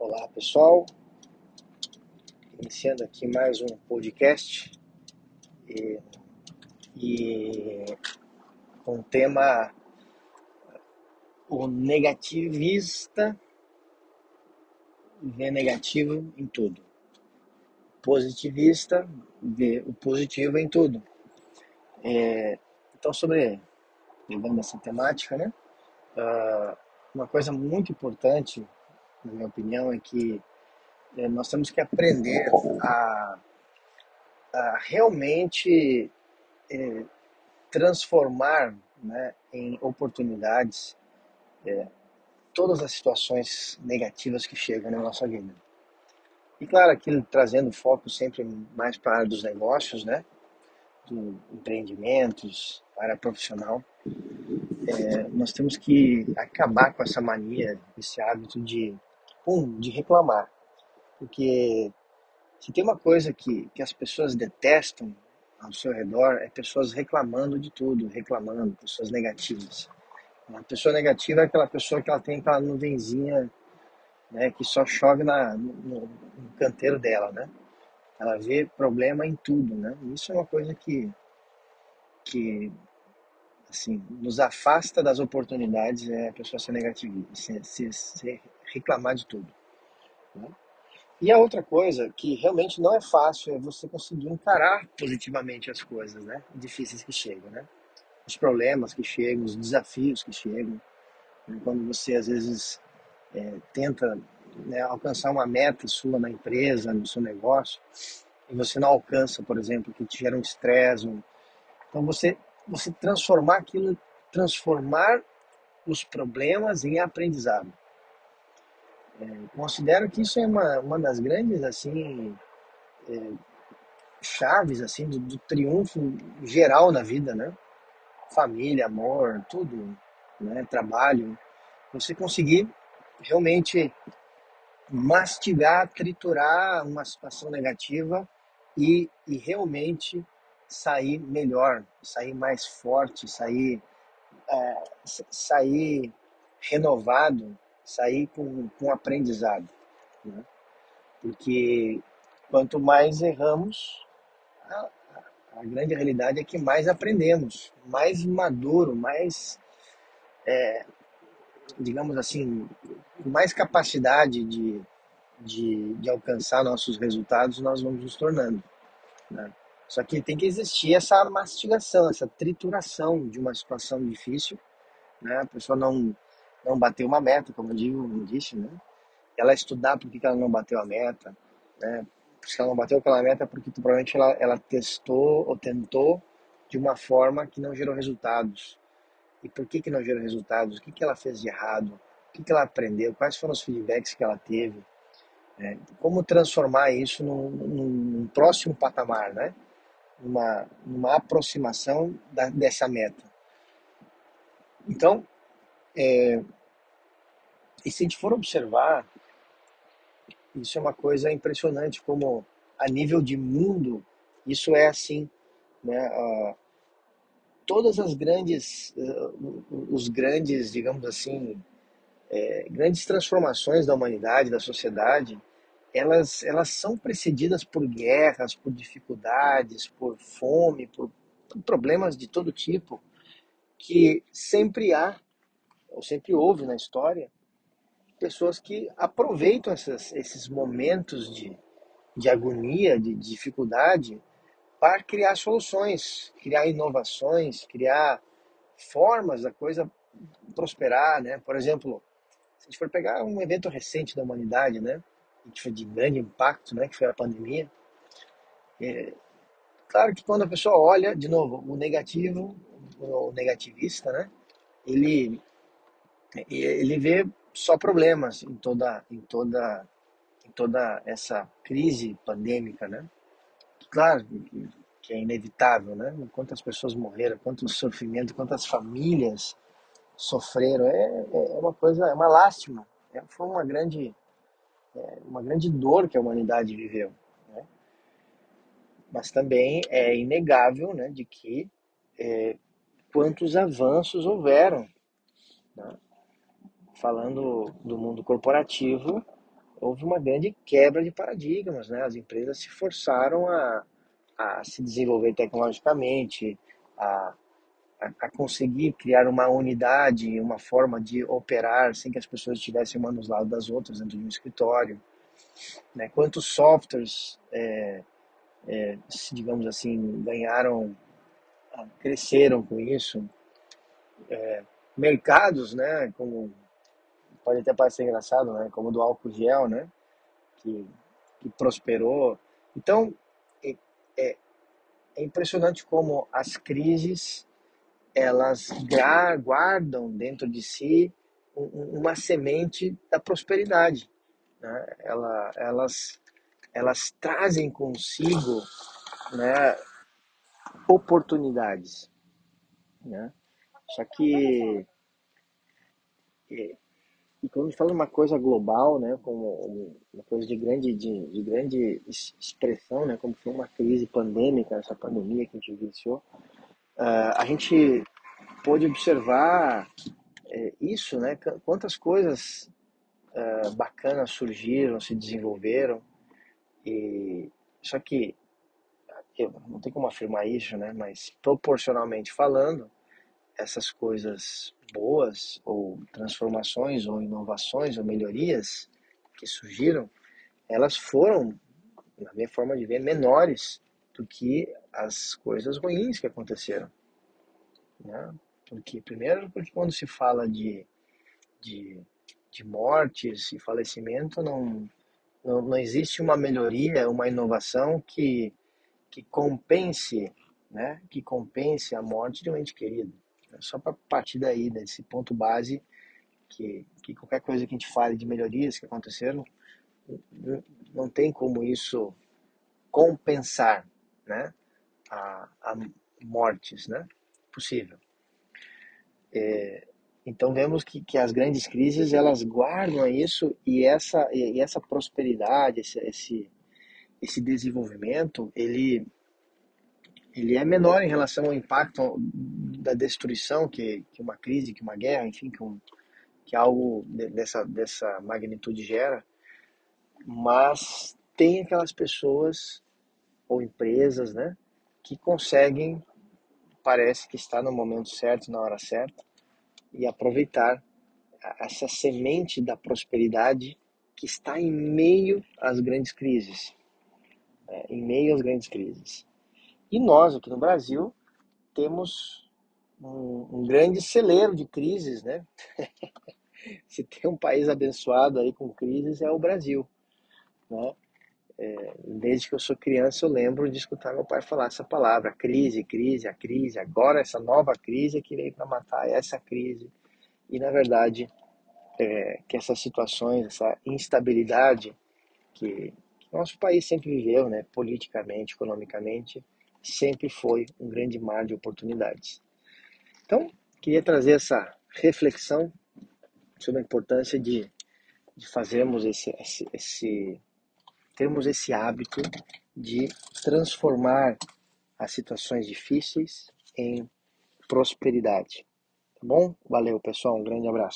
Olá pessoal, iniciando aqui mais um podcast e, e com o tema o negativista vê negativo em tudo, positivista vê o positivo em tudo. É, então sobre levando essa temática, né? Uh, uma coisa muito importante na minha opinião, é que é, nós temos que aprender a, a realmente é, transformar né, em oportunidades é, todas as situações negativas que chegam na nossa vida. E claro, aquilo trazendo foco sempre mais para a área dos negócios, né? Do empreendimentos, área profissional. É, nós temos que acabar com essa mania, esse hábito de de reclamar. Porque se tem uma coisa que, que as pessoas detestam ao seu redor, é pessoas reclamando de tudo, reclamando, pessoas negativas. A pessoa negativa é aquela pessoa que ela tem aquela nuvenzinha né, que só chove na, no, no canteiro dela, né? Ela vê problema em tudo, né? Isso é uma coisa que, que assim, nos afasta das oportunidades é a pessoa ser negativa, ser, ser, ser reclamar de tudo. Né? E a outra coisa que realmente não é fácil é você conseguir encarar positivamente as coisas, né? Difíceis que chegam, né? Os problemas que chegam, os desafios que chegam. Né? Quando você às vezes é, tenta né, alcançar uma meta sua na empresa, no seu negócio, e você não alcança, por exemplo, que te gera um estresse. Um... Então você, você transformar aquilo, transformar os problemas em aprendizado. É, considero que isso é uma, uma das grandes assim é, chaves assim do, do, triunfo geral na vida, né? Família, amor, tudo, né? Trabalho, você conseguir realmente mastigar, triturar uma situação negativa e, e realmente sair melhor, sair mais forte, sair é, sair renovado sair com, com aprendizado. Né? Porque quanto mais erramos, a, a, grande realidade é que mais aprendemos, mais maduro, mais, é, digamos assim, mais capacidade de, de, de, alcançar nossos resultados, nós vamos nos tornando. Né? Só que tem que existir essa mastigação, essa trituração de uma situação difícil. Né? A pessoa não não bateu uma meta, como eu digo, disse, né? Ela estudar por que ela não bateu a meta, né? Se ela não bateu aquela meta, é porque provavelmente ela, ela testou ou tentou de uma forma que não gerou resultados. E por que, que não gerou resultados? O que, que ela fez de errado? O que, que ela aprendeu? Quais foram os feedbacks que ela teve? É, como transformar isso num, num, próximo patamar, né? Uma, uma aproximação da, dessa meta. Então, é, e se a gente for observar, isso é uma coisa impressionante, como a nível de mundo, isso é assim. Né? Todas as grandes, uh, os grandes, digamos assim, é, grandes transformações da humanidade, da sociedade, elas, elas são precedidas por guerras, por dificuldades, por fome, por, problemas de todo tipo, que sempre há ou sempre houve na história, pessoas que aproveitam essas, esses momentos de, de agonia, de dificuldade, para criar soluções, criar inovações, criar formas da coisa prosperar, né? Por exemplo, se a gente for pegar um evento recente da humanidade, né? Que foi de grande impacto, né? Que foi a pandemia. É, claro que quando a pessoa olha, de novo, o negativo, o negativista, né? Ele ele vê só problemas em toda, em toda, em toda essa crise pandêmica, né? Claro que é inevitável, né? Quantas pessoas morreram, quanto sofrimento, quantas famílias sofreram, é, é uma coisa, é uma lástima. É, foi uma grande, é, uma grande dor que a humanidade viveu. Né? Mas também é inegável, né, de que é, quantos avanços houveram. Né? falando do mundo corporativo, houve uma grande quebra de paradigmas, né? As empresas se forçaram a, a se desenvolver tecnologicamente, a, a, conseguir criar uma unidade, uma forma de operar sem que as pessoas estivessem uma nos lados das outras dentro de um escritório. Né? Quantos softwares, é, é, digamos assim, ganharam, cresceram com isso? É, mercados, né? Como pode até parecer engraçado, né? Como do álcool gel, né? Que, que prosperou. Então, é, é, é impressionante como as crises elas guardam dentro de si uma semente da prosperidade. Né? Ela, elas, elas trazem consigo né, oportunidades. Né? Só que e quando a gente fala uma coisa global, né, como uma coisa de grande, de, de grande expressão, né, como foi uma crise pandêmica, essa pandemia que a gente vivenciou, uh, a gente pôde observar é, isso, né, quantas coisas uh, bacanas surgiram, se desenvolveram, e só que eu não tem como afirmar isso, né, mas proporcionalmente falando, essas coisas boas ou transformações ou inovações ou melhorias que surgiram, elas foram, na minha forma de ver, menores do que as coisas ruins que aconteceram. Né? Porque, primeiro, porque quando se fala de, de, de mortes e falecimento, não, não, não existe uma melhoria, uma inovação que, que compense né, que compense a morte de um ente querido. Só para partir daí, desse ponto base, que, que qualquer coisa que a gente fale de melhorias que aconteceram, não tem como isso compensar né, a, a mortes, né? Possível. É, então vemos que, que as grandes crises elas guardam isso e essa e essa prosperidade, esse, esse, esse desenvolvimento, ele ele é menor em relação ao impacto da destruição que, que uma crise, que uma guerra, enfim, que, um, que algo dessa, dessa magnitude gera, mas tem aquelas pessoas ou empresas, né, que conseguem, parece que está no momento certo, na hora certa, e aproveitar essa semente da prosperidade que está em meio às grandes crises, é, em meio às grandes crises. E nós, aqui no Brasil, temos um, um grande celeiro de crises, né? Se tem um país abençoado aí com crises, é o Brasil, né? É, desde que eu sou criança, eu lembro de escutar meu pai falar essa palavra: crise, crise, a crise. Agora, essa nova crise que veio para matar essa crise. E, na verdade, é, que essas situações, essa instabilidade que, que nosso país sempre viveu, né, politicamente, economicamente, sempre foi um grande mar de oportunidades. Então, queria trazer essa reflexão sobre a importância de, de fazermos esse, esse, esse, termos esse hábito de transformar as situações difíceis em prosperidade. Tá bom? Valeu, pessoal. Um grande abraço.